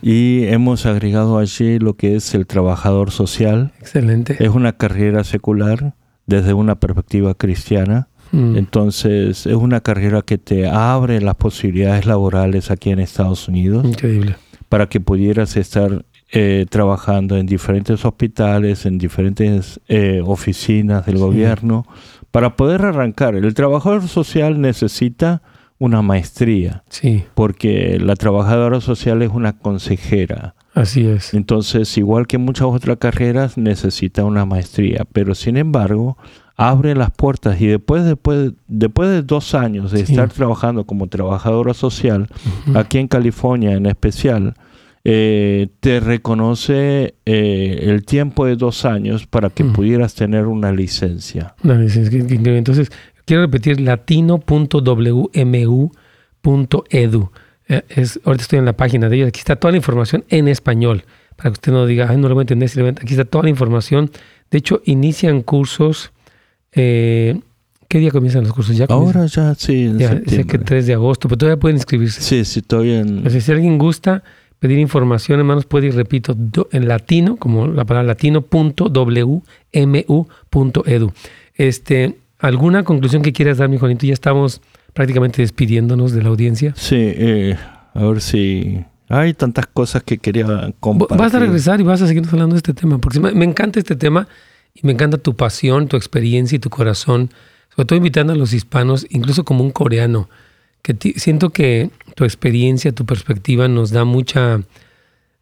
y hemos agregado allí lo que es el trabajador social. Excelente. Es una carrera secular desde una perspectiva cristiana. Mm. Entonces es una carrera que te abre las posibilidades laborales aquí en Estados Unidos. Increíble. Para que pudieras estar eh, trabajando en diferentes hospitales, en diferentes eh, oficinas del gobierno, para poder arrancar. El trabajador social necesita una maestría. Sí. Porque la trabajadora social es una consejera. Así es. Entonces, igual que muchas otras carreras, necesita una maestría. Pero sin embargo, abre las puertas y después, después, después de dos años de estar trabajando como trabajadora social, aquí en California en especial, eh, te reconoce eh, el tiempo de dos años para que pudieras tener una licencia. Una licencia. Entonces, Quiero repetir latino.wmu.edu. Eh, es, ahorita estoy en la página de ellos. Aquí está toda la información en español. Para que usted no diga, Ay, no lo voy a entender. Aquí está toda la información. De hecho, inician cursos. Eh, ¿Qué día comienzan los cursos? ¿Ya Ahora ya, sí. ya, dice que 3 de agosto, pero todavía pueden inscribirse. Sí, sí, estoy en. si alguien gusta pedir información, hermanos, puede ir, repito, en latino, como la palabra latino.wmu.edu. Este, ¿Alguna conclusión que quieras dar, mi Juanito? Ya estamos prácticamente despidiéndonos de la audiencia. Sí, eh, a ver si hay tantas cosas que quería compartir. Vas a regresar y vas a seguirnos hablando de este tema, porque me, encanta este tema y me encanta tu pasión, tu experiencia y tu corazón, sobre todo invitando a los hispanos, incluso como un coreano, que siento que tu experiencia, tu perspectiva nos da mucha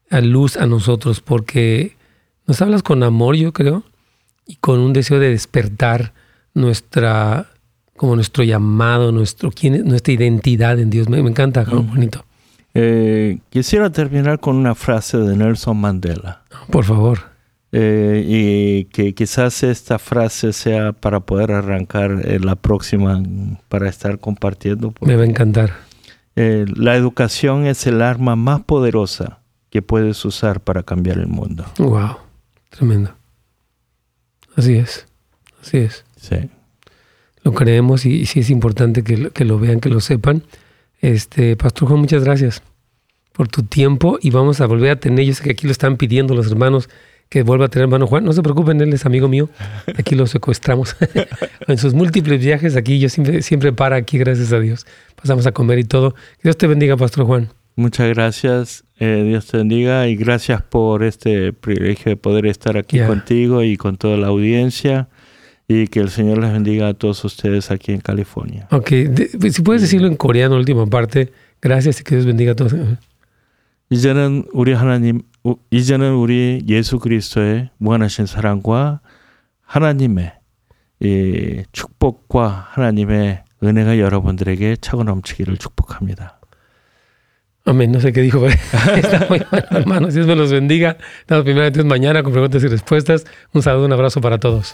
luz a nosotros, porque nos hablas con amor, yo creo, y con un deseo de despertar nuestra, como nuestro llamado, nuestro, quién, nuestra identidad en Dios. Me, encanta, bonito. Eh, quisiera terminar con una frase de Nelson Mandela. Por favor. Eh, y que quizás esta frase sea para poder arrancar eh, la próxima, para estar compartiendo. Me va a encantar. la educación es el arma más poderosa que puedes usar para cambiar el mundo. Wow, tremendo. Así es, así es. Sí. Lo creemos y, sí es importante que, lo vean, que lo sepan. Este, Pastor Juan, muchas gracias por tu tiempo y vamos a volver a tener, yo sé que aquí lo están pidiendo los hermanos, que vuelva a tener hermano Juan. No se preocupen, él es amigo mío. Aquí lo secuestramos. [LAUGHS] en sus múltiples viajes, aquí yo siempre, siempre para aquí, gracias a Dios. Pasamos a comer y todo. Dios te bendiga, Pastor Juan. Muchas gracias, eh, Dios te bendiga y gracias por este privilegio de poder estar aquí contigo y con toda la audiencia y que el Señor les bendiga a todos ustedes aquí en California. Ok, de, pues, si puedes decirlo en coreano, última parte. Gracias y que Dios bendiga a todos. 이제는 우리 하나님 이제는 우리 예수 그리스도의 무한하신 사랑과 하나님의 이 축복과 하나님의 은혜가 여러분들에게 차고 넘치기를 축복합니다. Amén. No sé qué dijo, [LAUGHS] está muy hermanos. Dios me los bendiga. Estamos primero entonces mañana con preguntas y respuestas. Un saludo, un abrazo para todos.